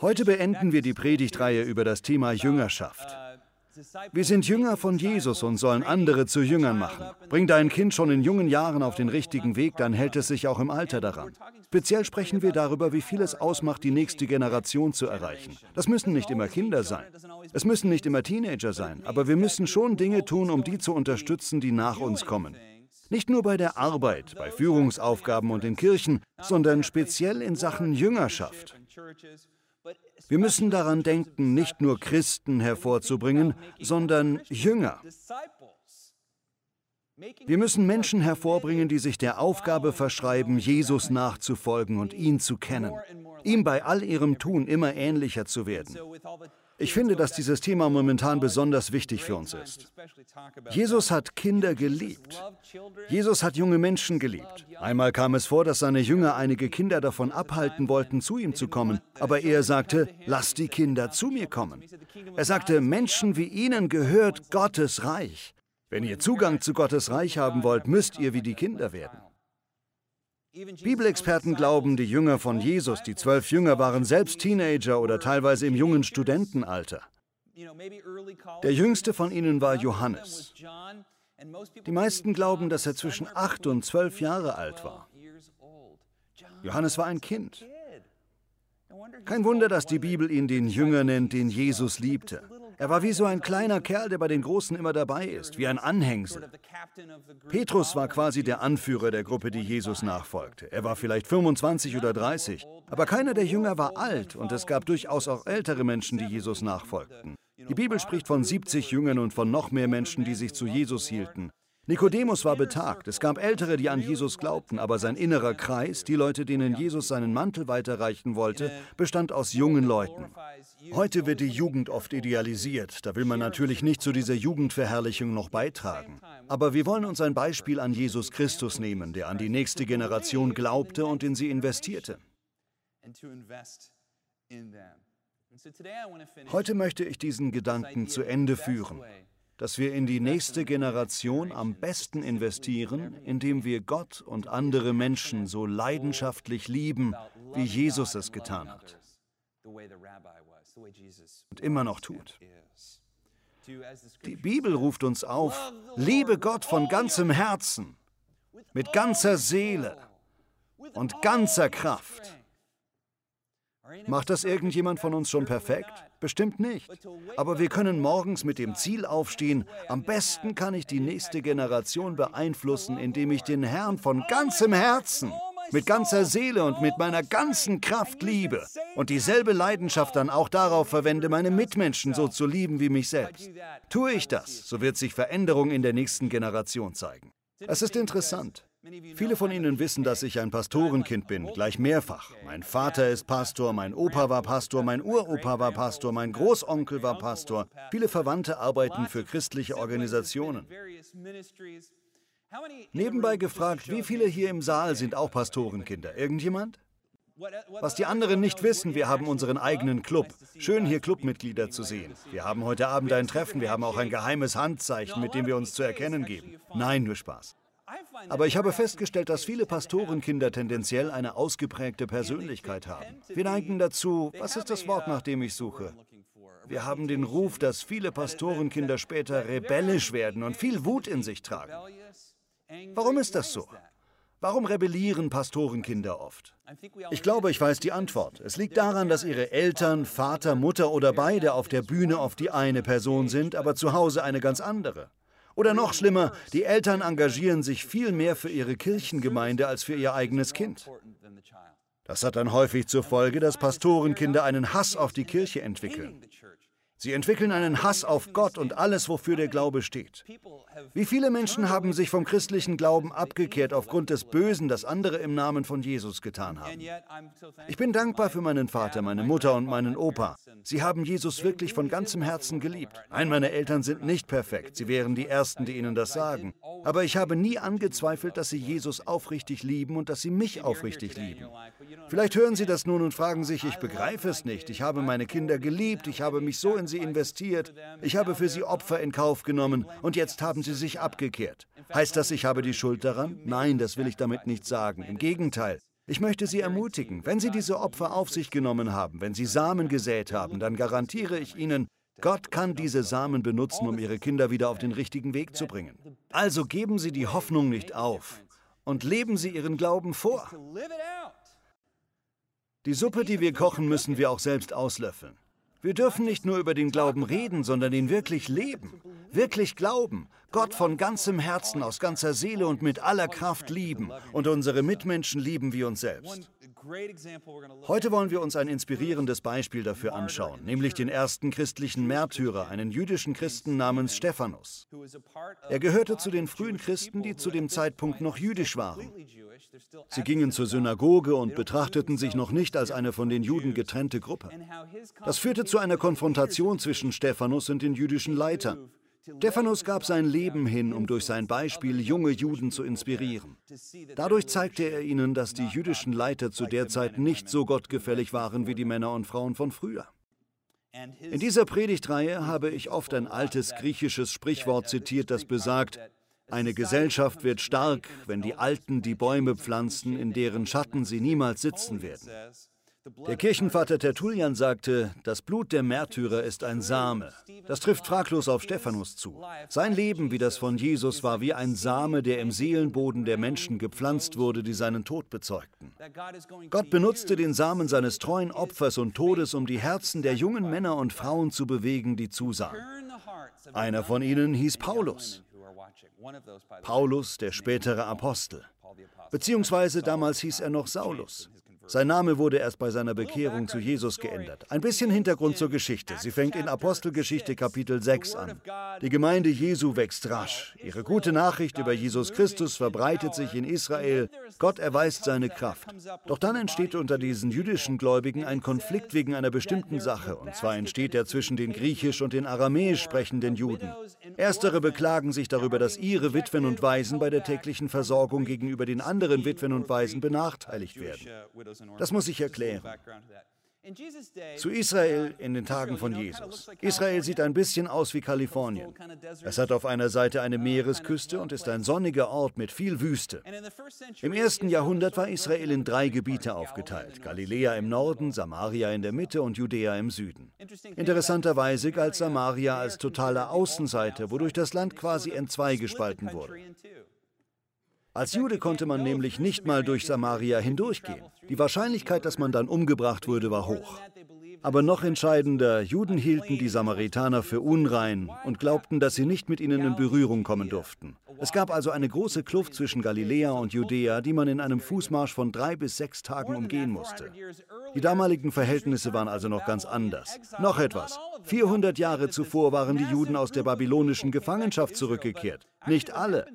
Heute beenden wir die Predigtreihe über das Thema Jüngerschaft. Wir sind Jünger von Jesus und sollen andere zu Jüngern machen. Bring dein Kind schon in jungen Jahren auf den richtigen Weg, dann hält es sich auch im Alter daran. Speziell sprechen wir darüber, wie viel es ausmacht, die nächste Generation zu erreichen. Das müssen nicht immer Kinder sein. Es müssen nicht immer Teenager sein, aber wir müssen schon Dinge tun, um die zu unterstützen, die nach uns kommen. Nicht nur bei der Arbeit, bei Führungsaufgaben und in Kirchen, sondern speziell in Sachen Jüngerschaft. Wir müssen daran denken, nicht nur Christen hervorzubringen, sondern Jünger. Wir müssen Menschen hervorbringen, die sich der Aufgabe verschreiben, Jesus nachzufolgen und ihn zu kennen, ihm bei all ihrem Tun immer ähnlicher zu werden. Ich finde, dass dieses Thema momentan besonders wichtig für uns ist. Jesus hat Kinder geliebt. Jesus hat junge Menschen geliebt. Einmal kam es vor, dass seine Jünger einige Kinder davon abhalten wollten, zu ihm zu kommen. Aber er sagte, lasst die Kinder zu mir kommen. Er sagte, Menschen wie ihnen gehört Gottes Reich. Wenn ihr Zugang zu Gottes Reich haben wollt, müsst ihr wie die Kinder werden. Bibelexperten glauben, die Jünger von Jesus, die zwölf Jünger, waren selbst Teenager oder teilweise im jungen Studentenalter. Der jüngste von ihnen war Johannes. Die meisten glauben, dass er zwischen acht und zwölf Jahre alt war. Johannes war ein Kind. Kein Wunder, dass die Bibel ihn den Jünger nennt, den Jesus liebte. Er war wie so ein kleiner Kerl, der bei den Großen immer dabei ist, wie ein Anhängsel. Petrus war quasi der Anführer der Gruppe, die Jesus nachfolgte. Er war vielleicht 25 oder 30, aber keiner der Jünger war alt und es gab durchaus auch ältere Menschen, die Jesus nachfolgten. Die Bibel spricht von 70 Jüngern und von noch mehr Menschen, die sich zu Jesus hielten. Nikodemus war betagt. Es gab Ältere, die an Jesus glaubten, aber sein innerer Kreis, die Leute, denen Jesus seinen Mantel weiterreichen wollte, bestand aus jungen Leuten. Heute wird die Jugend oft idealisiert. Da will man natürlich nicht zu dieser Jugendverherrlichung noch beitragen. Aber wir wollen uns ein Beispiel an Jesus Christus nehmen, der an die nächste Generation glaubte und in sie investierte. Heute möchte ich diesen Gedanken zu Ende führen dass wir in die nächste Generation am besten investieren, indem wir Gott und andere Menschen so leidenschaftlich lieben, wie Jesus es getan hat und immer noch tut. Die Bibel ruft uns auf, liebe Gott von ganzem Herzen, mit ganzer Seele und ganzer Kraft. Macht das irgendjemand von uns schon perfekt? Bestimmt nicht. Aber wir können morgens mit dem Ziel aufstehen, am besten kann ich die nächste Generation beeinflussen, indem ich den Herrn von ganzem Herzen, mit ganzer Seele und mit meiner ganzen Kraft liebe und dieselbe Leidenschaft dann auch darauf verwende, meine Mitmenschen so zu lieben wie mich selbst. Tue ich das, so wird sich Veränderung in der nächsten Generation zeigen. Es ist interessant. Viele von Ihnen wissen, dass ich ein Pastorenkind bin, gleich mehrfach. Mein Vater ist Pastor, mein Opa war Pastor, mein Uropa war Pastor, mein Großonkel war Pastor. Viele Verwandte arbeiten für christliche Organisationen. Nebenbei gefragt, wie viele hier im Saal sind auch Pastorenkinder? Irgendjemand? Was die anderen nicht wissen, wir haben unseren eigenen Club. Schön hier Clubmitglieder zu sehen. Wir haben heute Abend ein Treffen, wir haben auch ein geheimes Handzeichen, mit dem wir uns zu erkennen geben. Nein, nur Spaß. Aber ich habe festgestellt, dass viele Pastorenkinder tendenziell eine ausgeprägte Persönlichkeit haben. Wir neigen dazu, was ist das Wort, nach dem ich suche? Wir haben den Ruf, dass viele Pastorenkinder später rebellisch werden und viel Wut in sich tragen. Warum ist das so? Warum rebellieren Pastorenkinder oft? Ich glaube, ich weiß die Antwort. Es liegt daran, dass ihre Eltern, Vater, Mutter oder beide auf der Bühne oft die eine Person sind, aber zu Hause eine ganz andere. Oder noch schlimmer, die Eltern engagieren sich viel mehr für ihre Kirchengemeinde als für ihr eigenes Kind. Das hat dann häufig zur Folge, dass Pastorenkinder einen Hass auf die Kirche entwickeln. Sie entwickeln einen Hass auf Gott und alles, wofür der Glaube steht. Wie viele Menschen haben sich vom christlichen Glauben abgekehrt aufgrund des Bösen, das andere im Namen von Jesus getan haben? Ich bin dankbar für meinen Vater, meine Mutter und meinen Opa. Sie haben Jesus wirklich von ganzem Herzen geliebt. Nein, meine Eltern sind nicht perfekt. Sie wären die Ersten, die Ihnen das sagen. Aber ich habe nie angezweifelt, dass sie Jesus aufrichtig lieben und dass sie mich aufrichtig lieben. Vielleicht hören Sie das nun und fragen sich, ich begreife es nicht. Ich habe meine Kinder geliebt, ich habe mich so in sie investiert, ich habe für sie Opfer in Kauf genommen und jetzt haben sie sich abgekehrt. Heißt das, ich habe die Schuld daran? Nein, das will ich damit nicht sagen. Im Gegenteil. Ich möchte Sie ermutigen, wenn Sie diese Opfer auf sich genommen haben, wenn Sie Samen gesät haben, dann garantiere ich Ihnen, Gott kann diese Samen benutzen, um Ihre Kinder wieder auf den richtigen Weg zu bringen. Also geben Sie die Hoffnung nicht auf und leben Sie Ihren Glauben vor. Die Suppe, die wir kochen, müssen wir auch selbst auslöffeln. Wir dürfen nicht nur über den Glauben reden, sondern ihn wirklich leben. Wirklich glauben. Gott von ganzem Herzen, aus ganzer Seele und mit aller Kraft lieben. Und unsere Mitmenschen lieben wie uns selbst. Heute wollen wir uns ein inspirierendes Beispiel dafür anschauen, nämlich den ersten christlichen Märtyrer, einen jüdischen Christen namens Stephanus. Er gehörte zu den frühen Christen, die zu dem Zeitpunkt noch jüdisch waren. Sie gingen zur Synagoge und betrachteten sich noch nicht als eine von den Juden getrennte Gruppe. Das führte zu einer Konfrontation zwischen Stephanus und den jüdischen Leitern. Stephanus gab sein Leben hin, um durch sein Beispiel junge Juden zu inspirieren. Dadurch zeigte er ihnen, dass die jüdischen Leiter zu der Zeit nicht so gottgefällig waren wie die Männer und Frauen von früher. In dieser Predigtreihe habe ich oft ein altes griechisches Sprichwort zitiert, das besagt, eine Gesellschaft wird stark, wenn die Alten die Bäume pflanzen, in deren Schatten sie niemals sitzen werden. Der Kirchenvater Tertullian sagte, das Blut der Märtyrer ist ein Same. Das trifft fraglos auf Stephanus zu. Sein Leben wie das von Jesus war wie ein Same, der im Seelenboden der Menschen gepflanzt wurde, die seinen Tod bezeugten. Gott benutzte den Samen seines treuen Opfers und Todes, um die Herzen der jungen Männer und Frauen zu bewegen, die zusahen. Einer von ihnen hieß Paulus. Paulus, der spätere Apostel. Beziehungsweise damals hieß er noch Saulus. Sein Name wurde erst bei seiner Bekehrung zu Jesus geändert. Ein bisschen Hintergrund zur Geschichte. Sie fängt in Apostelgeschichte Kapitel 6 an. Die Gemeinde Jesu wächst rasch. Ihre gute Nachricht über Jesus Christus verbreitet sich in Israel. Gott erweist seine Kraft. Doch dann entsteht unter diesen jüdischen Gläubigen ein Konflikt wegen einer bestimmten Sache. Und zwar entsteht er zwischen den griechisch und den aramäisch sprechenden Juden. Erstere beklagen sich darüber, dass ihre Witwen und Waisen bei der täglichen Versorgung gegenüber den anderen Witwen und Waisen benachteiligt werden. Das muss ich erklären. Zu Israel in den Tagen von Jesus. Israel sieht ein bisschen aus wie Kalifornien. Es hat auf einer Seite eine Meeresküste und ist ein sonniger Ort mit viel Wüste. Im ersten Jahrhundert war Israel in drei Gebiete aufgeteilt. Galiläa im Norden, Samaria in der Mitte und Judäa im Süden. Interessanterweise galt Samaria als totaler Außenseiter, wodurch das Land quasi entzwei gespalten wurde. Als Jude konnte man nämlich nicht mal durch Samaria hindurchgehen. Die Wahrscheinlichkeit, dass man dann umgebracht würde, war hoch. Aber noch entscheidender, Juden hielten die Samaritaner für unrein und glaubten, dass sie nicht mit ihnen in Berührung kommen durften. Es gab also eine große Kluft zwischen Galiläa und Judäa, die man in einem Fußmarsch von drei bis sechs Tagen umgehen musste. Die damaligen Verhältnisse waren also noch ganz anders. Noch etwas. 400 Jahre zuvor waren die Juden aus der babylonischen Gefangenschaft zurückgekehrt. Nicht alle.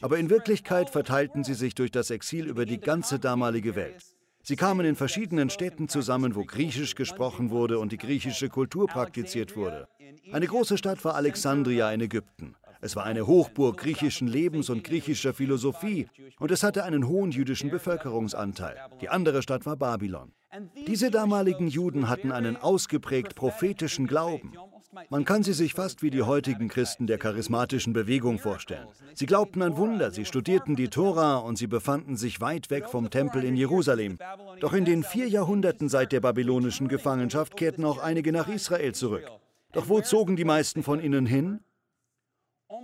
Aber in Wirklichkeit verteilten sie sich durch das Exil über die ganze damalige Welt. Sie kamen in verschiedenen Städten zusammen, wo Griechisch gesprochen wurde und die griechische Kultur praktiziert wurde. Eine große Stadt war Alexandria in Ägypten. Es war eine Hochburg griechischen Lebens und griechischer Philosophie und es hatte einen hohen jüdischen Bevölkerungsanteil. Die andere Stadt war Babylon. Diese damaligen Juden hatten einen ausgeprägt prophetischen Glauben. Man kann sie sich fast wie die heutigen Christen der charismatischen Bewegung vorstellen. Sie glaubten an Wunder, sie studierten die Tora und sie befanden sich weit weg vom Tempel in Jerusalem. Doch in den vier Jahrhunderten seit der babylonischen Gefangenschaft kehrten auch einige nach Israel zurück. Doch wo zogen die meisten von ihnen hin?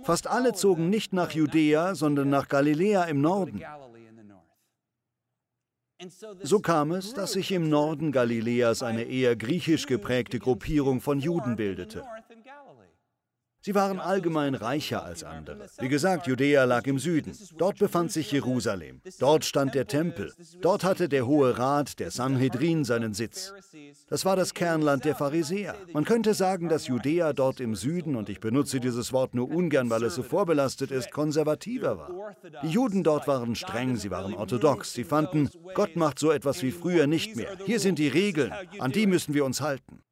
Fast alle zogen nicht nach Judäa, sondern nach Galiläa im Norden. So kam es, dass sich im Norden Galiläas eine eher griechisch geprägte Gruppierung von Juden bildete. Sie waren allgemein reicher als andere. Wie gesagt, Judäa lag im Süden. Dort befand sich Jerusalem. Dort stand der Tempel. Dort hatte der Hohe Rat, der Sanhedrin, seinen Sitz. Das war das Kernland der Pharisäer. Man könnte sagen, dass Judäa dort im Süden, und ich benutze dieses Wort nur ungern, weil es so vorbelastet ist, konservativer war. Die Juden dort waren streng, sie waren orthodox. Sie fanden, Gott macht so etwas wie früher nicht mehr. Hier sind die Regeln, an die müssen wir uns halten.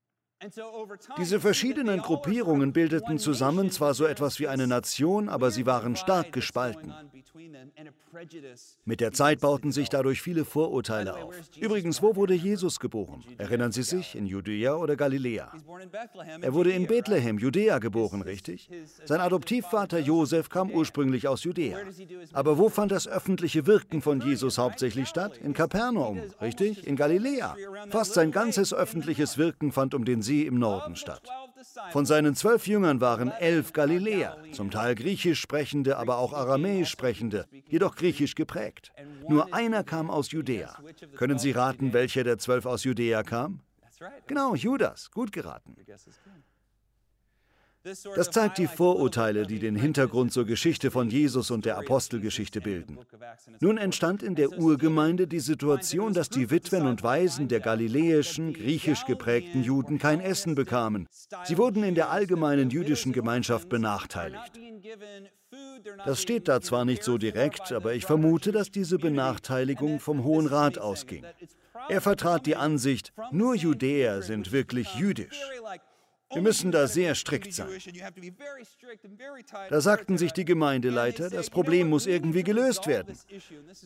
Diese verschiedenen Gruppierungen bildeten zusammen zwar so etwas wie eine Nation, aber sie waren stark gespalten. Mit der Zeit bauten sich dadurch viele Vorurteile auf. Übrigens, wo wurde Jesus geboren? Erinnern Sie sich, in Judäa oder Galiläa? Er wurde in Bethlehem, Judäa geboren, richtig? Sein Adoptivvater Josef kam ursprünglich aus Judäa. Aber wo fand das öffentliche Wirken von Jesus hauptsächlich statt? In Kapernaum, richtig? In Galiläa. Fast sein ganzes öffentliches Wirken fand um den See im Norden statt. Von seinen zwölf Jüngern waren elf Galiläer, zum Teil griechisch sprechende, aber auch aramäisch sprechende, jedoch griechisch geprägt. Nur einer kam aus Judäa. Können Sie raten, welcher der zwölf aus Judäa kam? Genau, Judas. Gut geraten. Das zeigt die Vorurteile, die den Hintergrund zur Geschichte von Jesus und der Apostelgeschichte bilden. Nun entstand in der Urgemeinde die Situation, dass die Witwen und Waisen der galiläischen, griechisch geprägten Juden kein Essen bekamen. Sie wurden in der allgemeinen jüdischen Gemeinschaft benachteiligt. Das steht da zwar nicht so direkt, aber ich vermute, dass diese Benachteiligung vom Hohen Rat ausging. Er vertrat die Ansicht, nur Judäer sind wirklich jüdisch. Wir müssen da sehr strikt sein. Da sagten sich die Gemeindeleiter, das Problem muss irgendwie gelöst werden.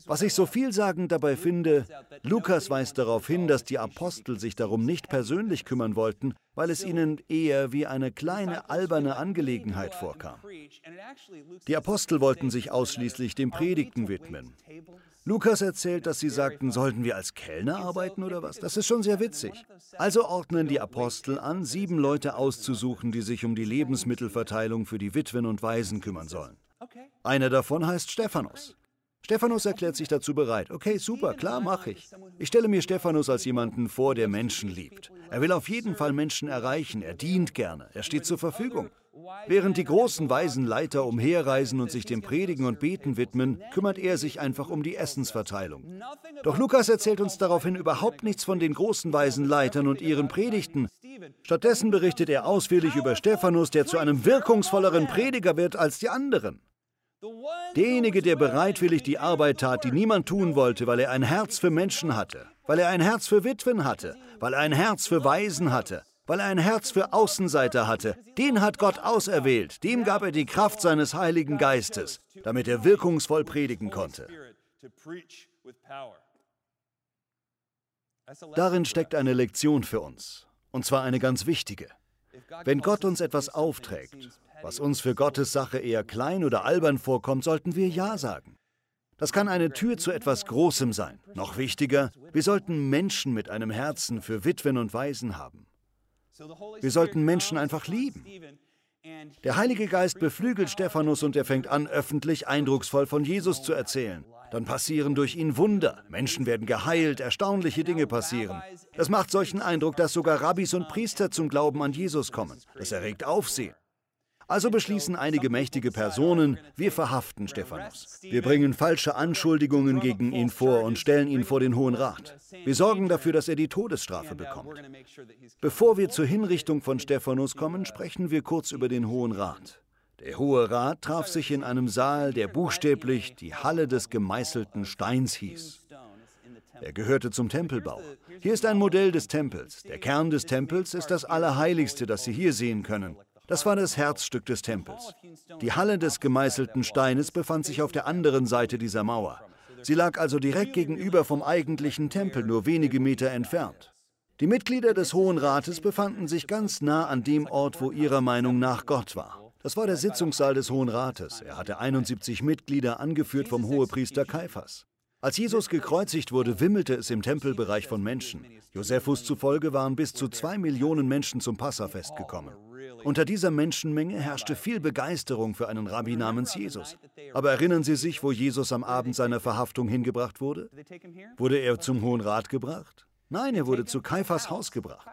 Was ich so vielsagend dabei finde, Lukas weist darauf hin, dass die Apostel sich darum nicht persönlich kümmern wollten, weil es ihnen eher wie eine kleine alberne Angelegenheit vorkam. Die Apostel wollten sich ausschließlich dem Predigten widmen. Lukas erzählt, dass sie sagten, sollten wir als Kellner arbeiten oder was? Das ist schon sehr witzig. Also ordnen die Apostel an, sieben Leute auszusuchen, die sich um die Lebensmittelverteilung für die Witwen und Waisen kümmern sollen. Einer davon heißt Stephanus. Stephanus erklärt sich dazu bereit. Okay, super, klar, mache ich. Ich stelle mir Stephanus als jemanden vor, der Menschen liebt. Er will auf jeden Fall Menschen erreichen, er dient gerne, er steht zur Verfügung. Während die großen weisen Leiter umherreisen und sich dem Predigen und Beten widmen, kümmert er sich einfach um die Essensverteilung. Doch Lukas erzählt uns daraufhin überhaupt nichts von den großen weisen Leitern und ihren Predigten. Stattdessen berichtet er ausführlich über Stephanus, der zu einem wirkungsvolleren Prediger wird als die anderen. Derjenige, der bereitwillig die Arbeit tat, die niemand tun wollte, weil er ein Herz für Menschen hatte, weil er ein Herz für Witwen hatte, weil er ein Herz für Waisen hatte, weil er ein Herz für Außenseiter hatte. Den hat Gott auserwählt, dem gab er die Kraft seines Heiligen Geistes, damit er wirkungsvoll predigen konnte. Darin steckt eine Lektion für uns, und zwar eine ganz wichtige. Wenn Gott uns etwas aufträgt, was uns für Gottes Sache eher klein oder albern vorkommt, sollten wir Ja sagen. Das kann eine Tür zu etwas Großem sein. Noch wichtiger, wir sollten Menschen mit einem Herzen für Witwen und Waisen haben. Wir sollten Menschen einfach lieben. Der Heilige Geist beflügelt Stephanus und er fängt an, öffentlich eindrucksvoll von Jesus zu erzählen. Dann passieren durch ihn Wunder. Menschen werden geheilt, erstaunliche Dinge passieren. Das macht solchen Eindruck, dass sogar Rabbis und Priester zum Glauben an Jesus kommen. Das erregt Aufsehen. Also beschließen einige mächtige Personen, wir verhaften Stephanus. Wir bringen falsche Anschuldigungen gegen ihn vor und stellen ihn vor den Hohen Rat. Wir sorgen dafür, dass er die Todesstrafe bekommt. Bevor wir zur Hinrichtung von Stephanus kommen, sprechen wir kurz über den Hohen Rat. Der Hohe Rat traf sich in einem Saal, der buchstäblich die Halle des gemeißelten Steins hieß. Er gehörte zum Tempelbau. Hier ist ein Modell des Tempels. Der Kern des Tempels ist das Allerheiligste, das Sie hier sehen können. Das war das Herzstück des Tempels. Die Halle des gemeißelten Steines befand sich auf der anderen Seite dieser Mauer. Sie lag also direkt gegenüber vom eigentlichen Tempel, nur wenige Meter entfernt. Die Mitglieder des Hohen Rates befanden sich ganz nah an dem Ort, wo ihrer Meinung nach Gott war. Das war der Sitzungssaal des Hohen Rates. Er hatte 71 Mitglieder, angeführt vom Hohepriester Kaiphas. Als Jesus gekreuzigt wurde, wimmelte es im Tempelbereich von Menschen. Josephus zufolge waren bis zu zwei Millionen Menschen zum Passafest gekommen. Unter dieser Menschenmenge herrschte viel Begeisterung für einen Rabbi namens Jesus. Aber erinnern Sie sich, wo Jesus am Abend seiner Verhaftung hingebracht wurde? Wurde er zum Hohen Rat gebracht? Nein, er wurde zu Kaiphas Haus gebracht.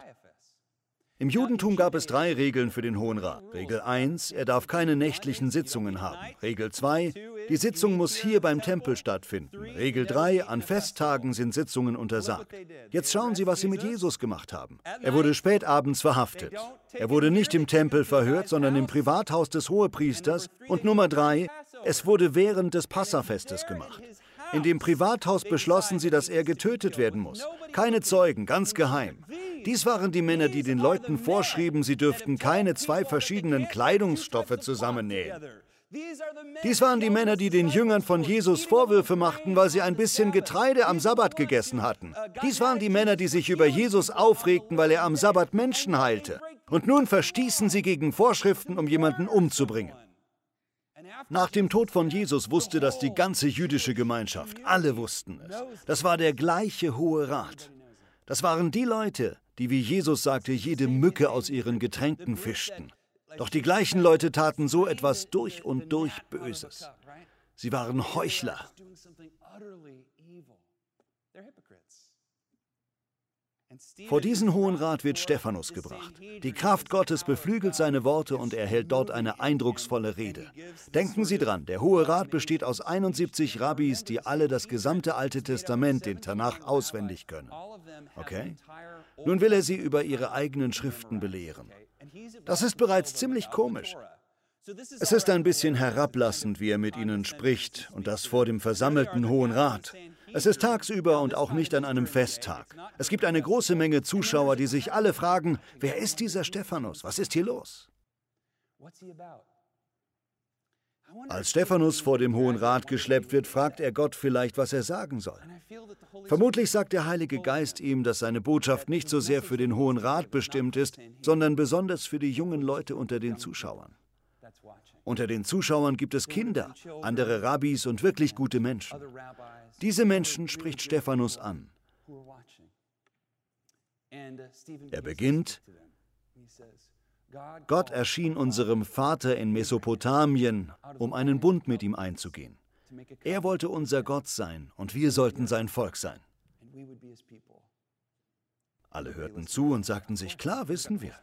Im Judentum gab es drei Regeln für den Hohen Rat. Regel 1, er darf keine nächtlichen Sitzungen haben. Regel 2, die Sitzung muss hier beim Tempel stattfinden. Regel 3, an Festtagen sind Sitzungen untersagt. Jetzt schauen Sie, was Sie mit Jesus gemacht haben. Er wurde spät abends verhaftet. Er wurde nicht im Tempel verhört, sondern im Privathaus des Hohepriesters. Und Nummer 3, es wurde während des Passafestes gemacht. In dem Privathaus beschlossen sie, dass er getötet werden muss. Keine Zeugen, ganz geheim. Dies waren die Männer, die den Leuten vorschrieben, sie dürften keine zwei verschiedenen Kleidungsstoffe zusammennähen. Dies waren die Männer, die den Jüngern von Jesus Vorwürfe machten, weil sie ein bisschen Getreide am Sabbat gegessen hatten. Dies waren die Männer, die sich über Jesus aufregten, weil er am Sabbat Menschen heilte. Und nun verstießen sie gegen Vorschriften, um jemanden umzubringen. Nach dem Tod von Jesus wusste das die ganze jüdische Gemeinschaft. Alle wussten es. Das war der gleiche Hohe Rat. Das waren die Leute, die, wie Jesus sagte, jede Mücke aus ihren Getränken fischten. Doch die gleichen Leute taten so etwas durch und durch Böses. Sie waren Heuchler. Vor diesen Hohen Rat wird Stephanus gebracht. Die Kraft Gottes beflügelt seine Worte und er hält dort eine eindrucksvolle Rede. Denken Sie dran, der Hohe Rat besteht aus 71 Rabbis, die alle das gesamte Alte Testament, den Tanach, auswendig können. Okay? Nun will er sie über ihre eigenen Schriften belehren. Das ist bereits ziemlich komisch. Es ist ein bisschen herablassend, wie er mit ihnen spricht, und das vor dem versammelten Hohen Rat. Es ist tagsüber und auch nicht an einem Festtag. Es gibt eine große Menge Zuschauer, die sich alle fragen, wer ist dieser Stephanus? Was ist hier los? Als Stephanus vor dem Hohen Rat geschleppt wird, fragt er Gott vielleicht, was er sagen soll. Vermutlich sagt der Heilige Geist ihm, dass seine Botschaft nicht so sehr für den Hohen Rat bestimmt ist, sondern besonders für die jungen Leute unter den Zuschauern. Unter den Zuschauern gibt es Kinder, andere Rabbis und wirklich gute Menschen. Diese Menschen spricht Stephanus an. Er beginnt, Gott erschien unserem Vater in Mesopotamien, um einen Bund mit ihm einzugehen. Er wollte unser Gott sein und wir sollten sein Volk sein. Alle hörten zu und sagten sich, klar wissen wir.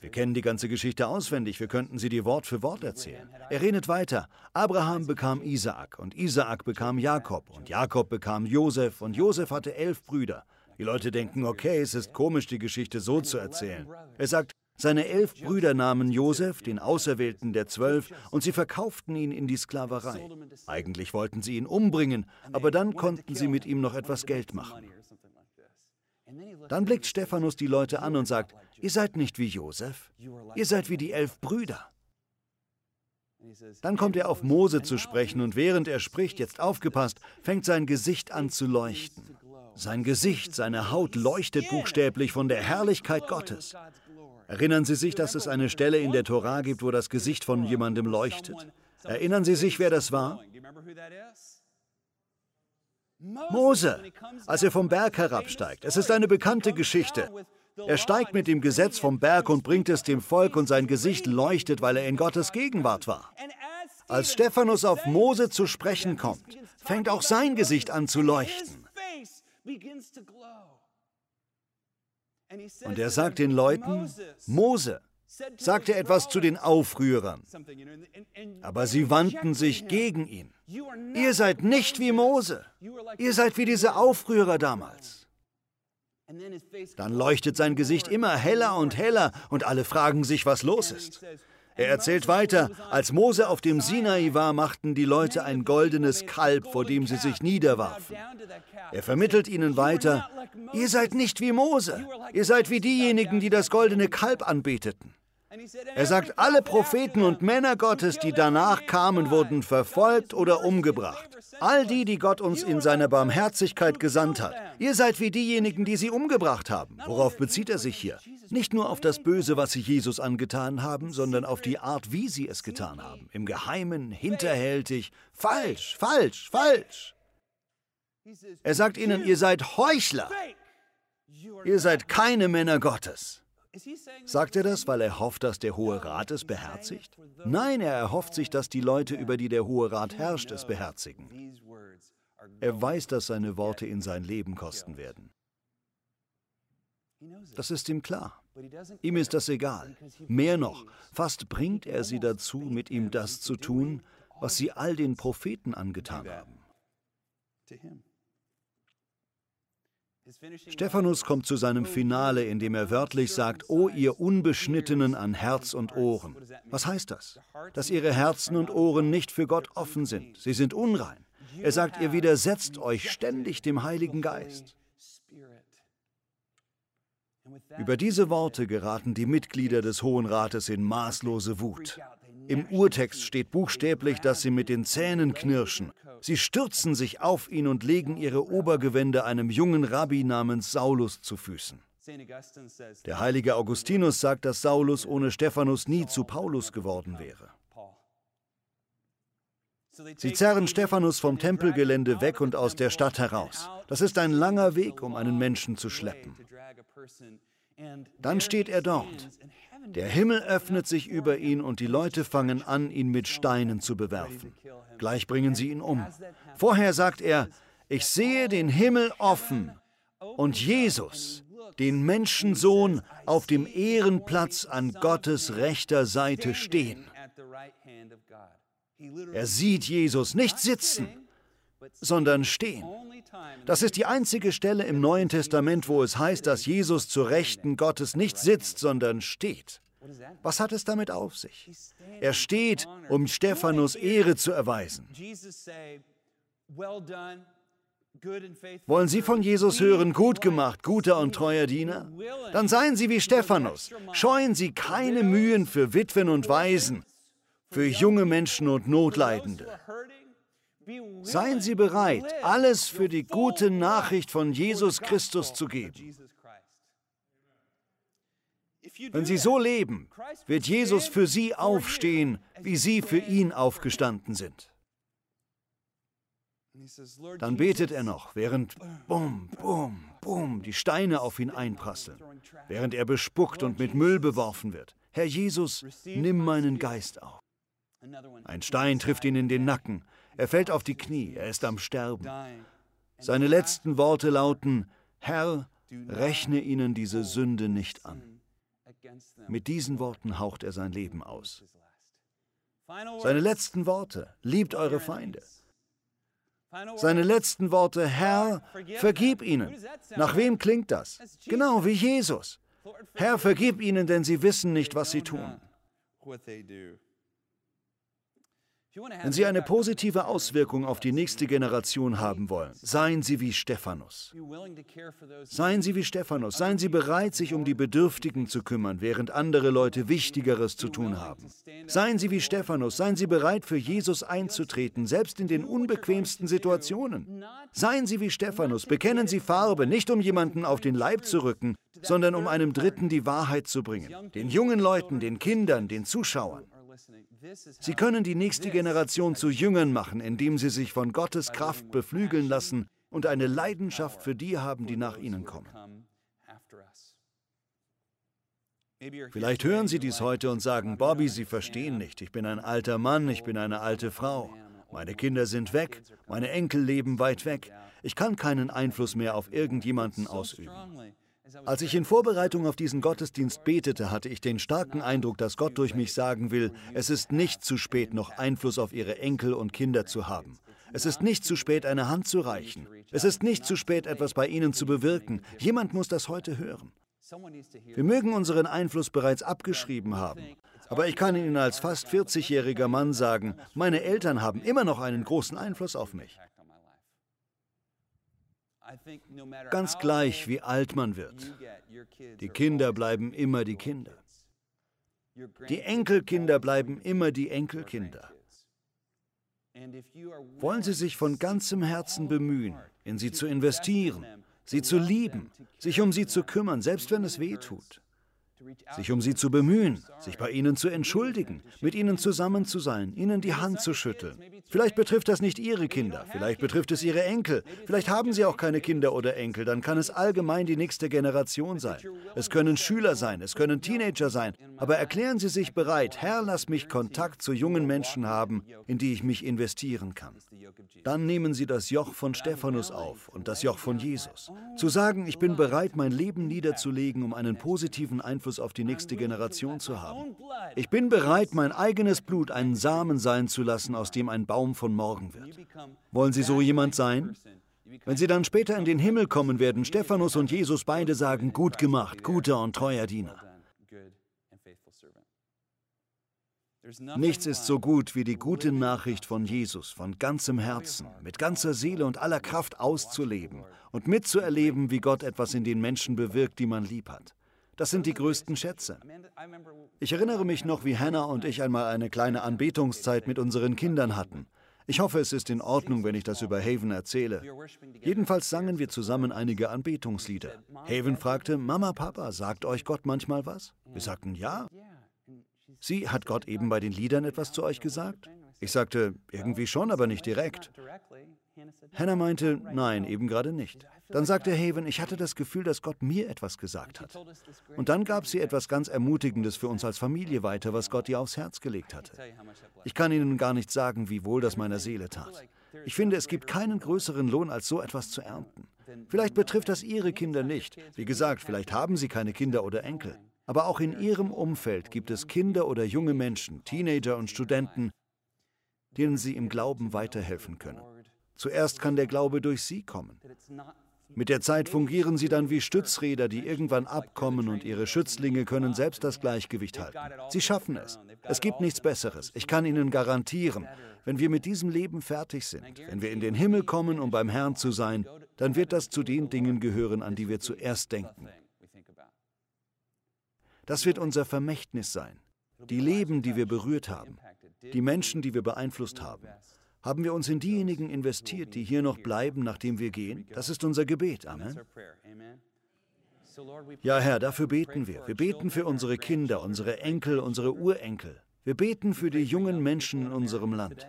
Wir kennen die ganze Geschichte auswendig, wir könnten sie dir Wort für Wort erzählen. Er redet weiter. Abraham bekam Isaak und Isaak bekam Jakob und Jakob bekam Josef und Josef hatte elf Brüder. Die Leute denken, okay, es ist komisch, die Geschichte so zu erzählen. Er sagt, seine elf Brüder nahmen Josef, den Auserwählten der Zwölf, und sie verkauften ihn in die Sklaverei. Eigentlich wollten sie ihn umbringen, aber dann konnten sie mit ihm noch etwas Geld machen. Dann blickt Stephanus die Leute an und sagt, ihr seid nicht wie Josef, ihr seid wie die elf Brüder. Dann kommt er auf Mose zu sprechen und während er spricht, jetzt aufgepasst, fängt sein Gesicht an zu leuchten. Sein Gesicht, seine Haut leuchtet buchstäblich von der Herrlichkeit Gottes. Erinnern Sie sich, dass es eine Stelle in der Tora gibt, wo das Gesicht von jemandem leuchtet? Erinnern Sie sich, wer das war? Mose, als er vom Berg herabsteigt. Es ist eine bekannte Geschichte. Er steigt mit dem Gesetz vom Berg und bringt es dem Volk und sein Gesicht leuchtet, weil er in Gottes Gegenwart war. Als Stephanus auf Mose zu sprechen kommt, fängt auch sein Gesicht an zu leuchten. Und er sagt den Leuten, Mose, sagte etwas zu den Aufrührern, aber sie wandten sich gegen ihn. Ihr seid nicht wie Mose, ihr seid wie diese Aufrührer damals. Dann leuchtet sein Gesicht immer heller und heller und alle fragen sich, was los ist. Er erzählt weiter, als Mose auf dem Sinai war, machten die Leute ein goldenes Kalb, vor dem sie sich niederwarfen. Er vermittelt ihnen weiter, ihr seid nicht wie Mose, ihr seid wie diejenigen, die das goldene Kalb anbeteten. Er sagt, alle Propheten und Männer Gottes, die danach kamen, wurden verfolgt oder umgebracht. All die, die Gott uns in seiner Barmherzigkeit gesandt hat. Ihr seid wie diejenigen, die sie umgebracht haben. Worauf bezieht er sich hier? Nicht nur auf das Böse, was sie Jesus angetan haben, sondern auf die Art, wie sie es getan haben. Im Geheimen, hinterhältig. Falsch, falsch, falsch. Er sagt ihnen, ihr seid Heuchler. Ihr seid keine Männer Gottes. Sagt er das, weil er hofft, dass der Hohe Rat es beherzigt? Nein, er erhofft sich, dass die Leute, über die der Hohe Rat herrscht, es beherzigen. Er weiß, dass seine Worte ihn sein Leben kosten werden. Das ist ihm klar. Ihm ist das egal. Mehr noch, fast bringt er sie dazu, mit ihm das zu tun, was sie all den Propheten angetan haben. Stephanus kommt zu seinem Finale, in dem er wörtlich sagt, O ihr Unbeschnittenen an Herz und Ohren. Was heißt das? Dass ihre Herzen und Ohren nicht für Gott offen sind. Sie sind unrein. Er sagt, ihr widersetzt euch ständig dem Heiligen Geist. Über diese Worte geraten die Mitglieder des Hohen Rates in maßlose Wut. Im Urtext steht buchstäblich, dass sie mit den Zähnen knirschen. Sie stürzen sich auf ihn und legen ihre Obergewände einem jungen Rabbi namens Saulus zu Füßen. Der heilige Augustinus sagt, dass Saulus ohne Stephanus nie zu Paulus geworden wäre. Sie zerren Stephanus vom Tempelgelände weg und aus der Stadt heraus. Das ist ein langer Weg, um einen Menschen zu schleppen. Dann steht er dort. Der Himmel öffnet sich über ihn und die Leute fangen an, ihn mit Steinen zu bewerfen. Gleich bringen sie ihn um. Vorher sagt er, ich sehe den Himmel offen und Jesus, den Menschensohn, auf dem Ehrenplatz an Gottes rechter Seite stehen. Er sieht Jesus nicht sitzen, sondern stehen. Das ist die einzige Stelle im Neuen Testament, wo es heißt, dass Jesus zur Rechten Gottes nicht sitzt, sondern steht. Was hat es damit auf sich? Er steht, um Stephanus Ehre zu erweisen. Wollen Sie von Jesus hören, gut gemacht, guter und treuer Diener? Dann seien Sie wie Stephanus. Scheuen Sie keine Mühen für Witwen und Waisen, für junge Menschen und Notleidende. Seien Sie bereit, alles für die gute Nachricht von Jesus Christus zu geben. Wenn Sie so leben, wird Jesus für Sie aufstehen, wie Sie für ihn aufgestanden sind. Dann betet er noch, während bum, bum, bum die Steine auf ihn einprasseln, während er bespuckt und mit Müll beworfen wird. Herr Jesus, nimm meinen Geist auf. Ein Stein trifft ihn in den Nacken. Er fällt auf die Knie. Er ist am Sterben. Seine letzten Worte lauten, Herr, rechne ihnen diese Sünde nicht an. Mit diesen Worten haucht er sein Leben aus. Seine letzten Worte, liebt eure Feinde. Seine letzten Worte, Herr, vergib ihnen. Nach wem klingt das? Genau wie Jesus. Herr, vergib ihnen, denn sie wissen nicht, was sie tun. Wenn Sie eine positive Auswirkung auf die nächste Generation haben wollen, seien Sie wie Stephanus. Seien Sie wie Stephanus, seien Sie bereit, sich um die Bedürftigen zu kümmern, während andere Leute Wichtigeres zu tun haben. Seien Sie wie Stephanus, seien Sie bereit, für Jesus einzutreten, selbst in den unbequemsten Situationen. Seien Sie wie Stephanus, bekennen Sie Farbe, nicht um jemanden auf den Leib zu rücken, sondern um einem Dritten die Wahrheit zu bringen, den jungen Leuten, den Kindern, den Zuschauern. Sie können die nächste Generation zu Jüngern machen, indem sie sich von Gottes Kraft beflügeln lassen und eine Leidenschaft für die haben, die nach ihnen kommen. Vielleicht hören Sie dies heute und sagen, Bobby, Sie verstehen nicht. Ich bin ein alter Mann, ich bin eine alte Frau. Meine Kinder sind weg, meine Enkel leben weit weg. Ich kann keinen Einfluss mehr auf irgendjemanden ausüben. Als ich in Vorbereitung auf diesen Gottesdienst betete, hatte ich den starken Eindruck, dass Gott durch mich sagen will, es ist nicht zu spät, noch Einfluss auf Ihre Enkel und Kinder zu haben. Es ist nicht zu spät, eine Hand zu reichen. Es ist nicht zu spät, etwas bei Ihnen zu bewirken. Jemand muss das heute hören. Wir mögen unseren Einfluss bereits abgeschrieben haben. Aber ich kann Ihnen als fast 40-jähriger Mann sagen, meine Eltern haben immer noch einen großen Einfluss auf mich. Ganz gleich, wie alt man wird. Die Kinder bleiben immer die Kinder. Die Enkelkinder bleiben immer die Enkelkinder. Wollen Sie sich von ganzem Herzen bemühen, in sie zu investieren, sie zu lieben, sich um sie zu kümmern, selbst wenn es weh tut sich um sie zu bemühen, sich bei ihnen zu entschuldigen, mit ihnen zusammen zu sein, ihnen die Hand zu schütteln. Vielleicht betrifft das nicht ihre Kinder, vielleicht betrifft es ihre Enkel, vielleicht haben sie auch keine Kinder oder Enkel, dann kann es allgemein die nächste Generation sein. Es können Schüler sein, es können Teenager sein, aber erklären Sie sich bereit, Herr, lass mich Kontakt zu jungen Menschen haben, in die ich mich investieren kann. Dann nehmen Sie das Joch von Stephanus auf und das Joch von Jesus. Zu sagen, ich bin bereit, mein Leben niederzulegen, um einen positiven Einfluss Einfluss auf die nächste Generation zu haben. Ich bin bereit, mein eigenes Blut einen Samen sein zu lassen, aus dem ein Baum von morgen wird. Wollen Sie so jemand sein? Wenn Sie dann später in den Himmel kommen, werden Stephanus und Jesus beide sagen, gut gemacht, guter und treuer Diener. Nichts ist so gut wie die gute Nachricht von Jesus von ganzem Herzen, mit ganzer Seele und aller Kraft auszuleben und mitzuerleben, wie Gott etwas in den Menschen bewirkt, die man lieb hat. Das sind die größten Schätze. Ich erinnere mich noch, wie Hannah und ich einmal eine kleine Anbetungszeit mit unseren Kindern hatten. Ich hoffe, es ist in Ordnung, wenn ich das über Haven erzähle. Jedenfalls sangen wir zusammen einige Anbetungslieder. Haven fragte, Mama, Papa, sagt euch Gott manchmal was? Wir sagten ja. Sie, hat Gott eben bei den Liedern etwas zu euch gesagt? Ich sagte, irgendwie schon, aber nicht direkt. Hannah meinte, nein, eben gerade nicht. Dann sagte Haven, ich hatte das Gefühl, dass Gott mir etwas gesagt hat. Und dann gab sie etwas ganz Ermutigendes für uns als Familie weiter, was Gott ihr aufs Herz gelegt hatte. Ich kann Ihnen gar nicht sagen, wie wohl das meiner Seele tat. Ich finde, es gibt keinen größeren Lohn, als so etwas zu ernten. Vielleicht betrifft das Ihre Kinder nicht. Wie gesagt, vielleicht haben Sie keine Kinder oder Enkel. Aber auch in Ihrem Umfeld gibt es Kinder oder junge Menschen, Teenager und Studenten, denen Sie im Glauben weiterhelfen können. Zuerst kann der Glaube durch Sie kommen. Mit der Zeit fungieren sie dann wie Stützräder, die irgendwann abkommen und ihre Schützlinge können selbst das Gleichgewicht halten. Sie schaffen es. Es gibt nichts Besseres. Ich kann Ihnen garantieren, wenn wir mit diesem Leben fertig sind, wenn wir in den Himmel kommen, um beim Herrn zu sein, dann wird das zu den Dingen gehören, an die wir zuerst denken. Das wird unser Vermächtnis sein. Die Leben, die wir berührt haben, die Menschen, die wir beeinflusst haben. Haben wir uns in diejenigen investiert, die hier noch bleiben, nachdem wir gehen? Das ist unser Gebet. Amen. Ja, Herr, dafür beten wir. Wir beten für unsere Kinder, unsere Enkel, unsere Urenkel. Wir beten für die jungen Menschen in unserem Land.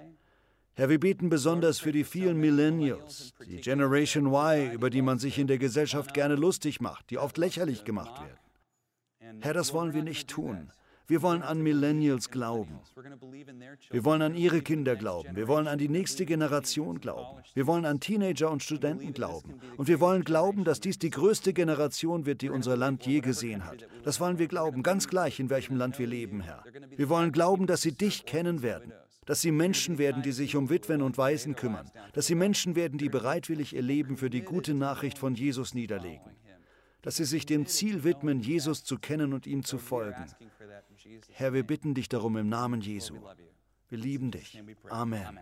Herr, wir beten besonders für die vielen Millennials, die Generation Y, über die man sich in der Gesellschaft gerne lustig macht, die oft lächerlich gemacht werden. Herr, das wollen wir nicht tun. Wir wollen an Millennials glauben. Wir wollen an ihre Kinder glauben. Wir wollen an die nächste Generation glauben. Wir wollen an Teenager und Studenten glauben. Und wir wollen glauben, dass dies die größte Generation wird, die unser Land je gesehen hat. Das wollen wir glauben, ganz gleich, in welchem Land wir leben, Herr. Wir wollen glauben, dass sie dich kennen werden. Dass sie Menschen werden, die sich um Witwen und Waisen kümmern. Dass sie Menschen werden, die bereitwillig ihr Leben für die gute Nachricht von Jesus niederlegen dass sie sich dem Ziel widmen, Jesus zu kennen und ihm zu folgen. Herr, wir bitten dich darum im Namen Jesu. Wir lieben dich. Amen.